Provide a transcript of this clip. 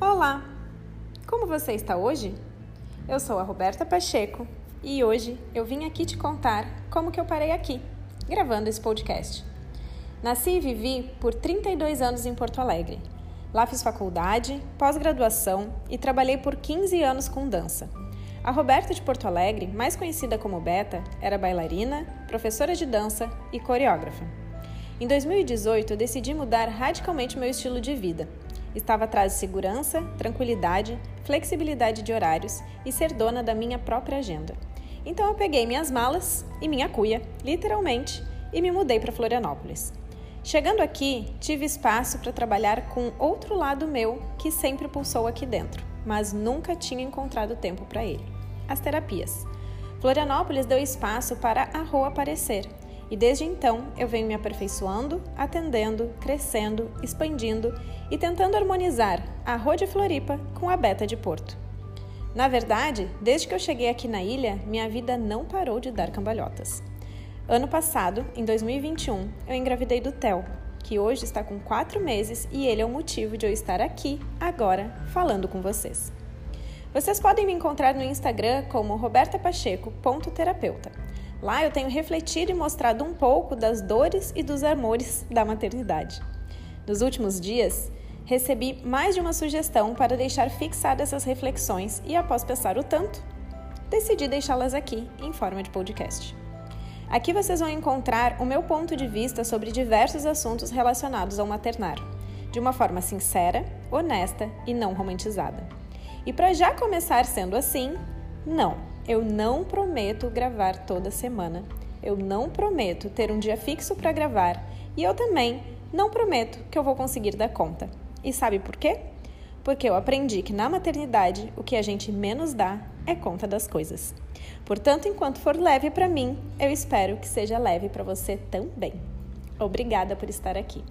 Olá! Como você está hoje? Eu sou a Roberta Pacheco e hoje eu vim aqui te contar como que eu parei aqui, gravando esse podcast. Nasci e vivi por 32 anos em Porto Alegre. Lá fiz faculdade, pós-graduação e trabalhei por 15 anos com dança. A Roberta de Porto Alegre, mais conhecida como Beta, era bailarina, professora de dança e coreógrafa. Em 2018, eu decidi mudar radicalmente meu estilo de vida Estava atrás de segurança, tranquilidade, flexibilidade de horários e ser dona da minha própria agenda. Então eu peguei minhas malas e minha cuia, literalmente, e me mudei para Florianópolis. Chegando aqui, tive espaço para trabalhar com outro lado meu que sempre pulsou aqui dentro, mas nunca tinha encontrado tempo para ele: as terapias. Florianópolis deu espaço para a rua aparecer e desde então eu venho me aperfeiçoando, atendendo, crescendo, expandindo e tentando harmonizar a Rua de Floripa com a Beta de Porto. Na verdade, desde que eu cheguei aqui na ilha, minha vida não parou de dar cambalhotas. Ano passado, em 2021, eu engravidei do Theo, que hoje está com quatro meses e ele é o motivo de eu estar aqui, agora, falando com vocês. Vocês podem me encontrar no Instagram como robertapacheco.terapeuta. Lá eu tenho refletido e mostrado um pouco das dores e dos amores da maternidade. Nos últimos dias, recebi mais de uma sugestão para deixar fixadas essas reflexões e, após pensar o tanto, decidi deixá-las aqui em forma de podcast. Aqui vocês vão encontrar o meu ponto de vista sobre diversos assuntos relacionados ao maternar, de uma forma sincera, honesta e não romantizada. E para já começar sendo assim, não, eu não prometo gravar toda semana. Eu não prometo ter um dia fixo para gravar. E eu também não prometo que eu vou conseguir dar conta. E sabe por quê? Porque eu aprendi que na maternidade o que a gente menos dá é conta das coisas. Portanto, enquanto for leve para mim, eu espero que seja leve para você também. Obrigada por estar aqui.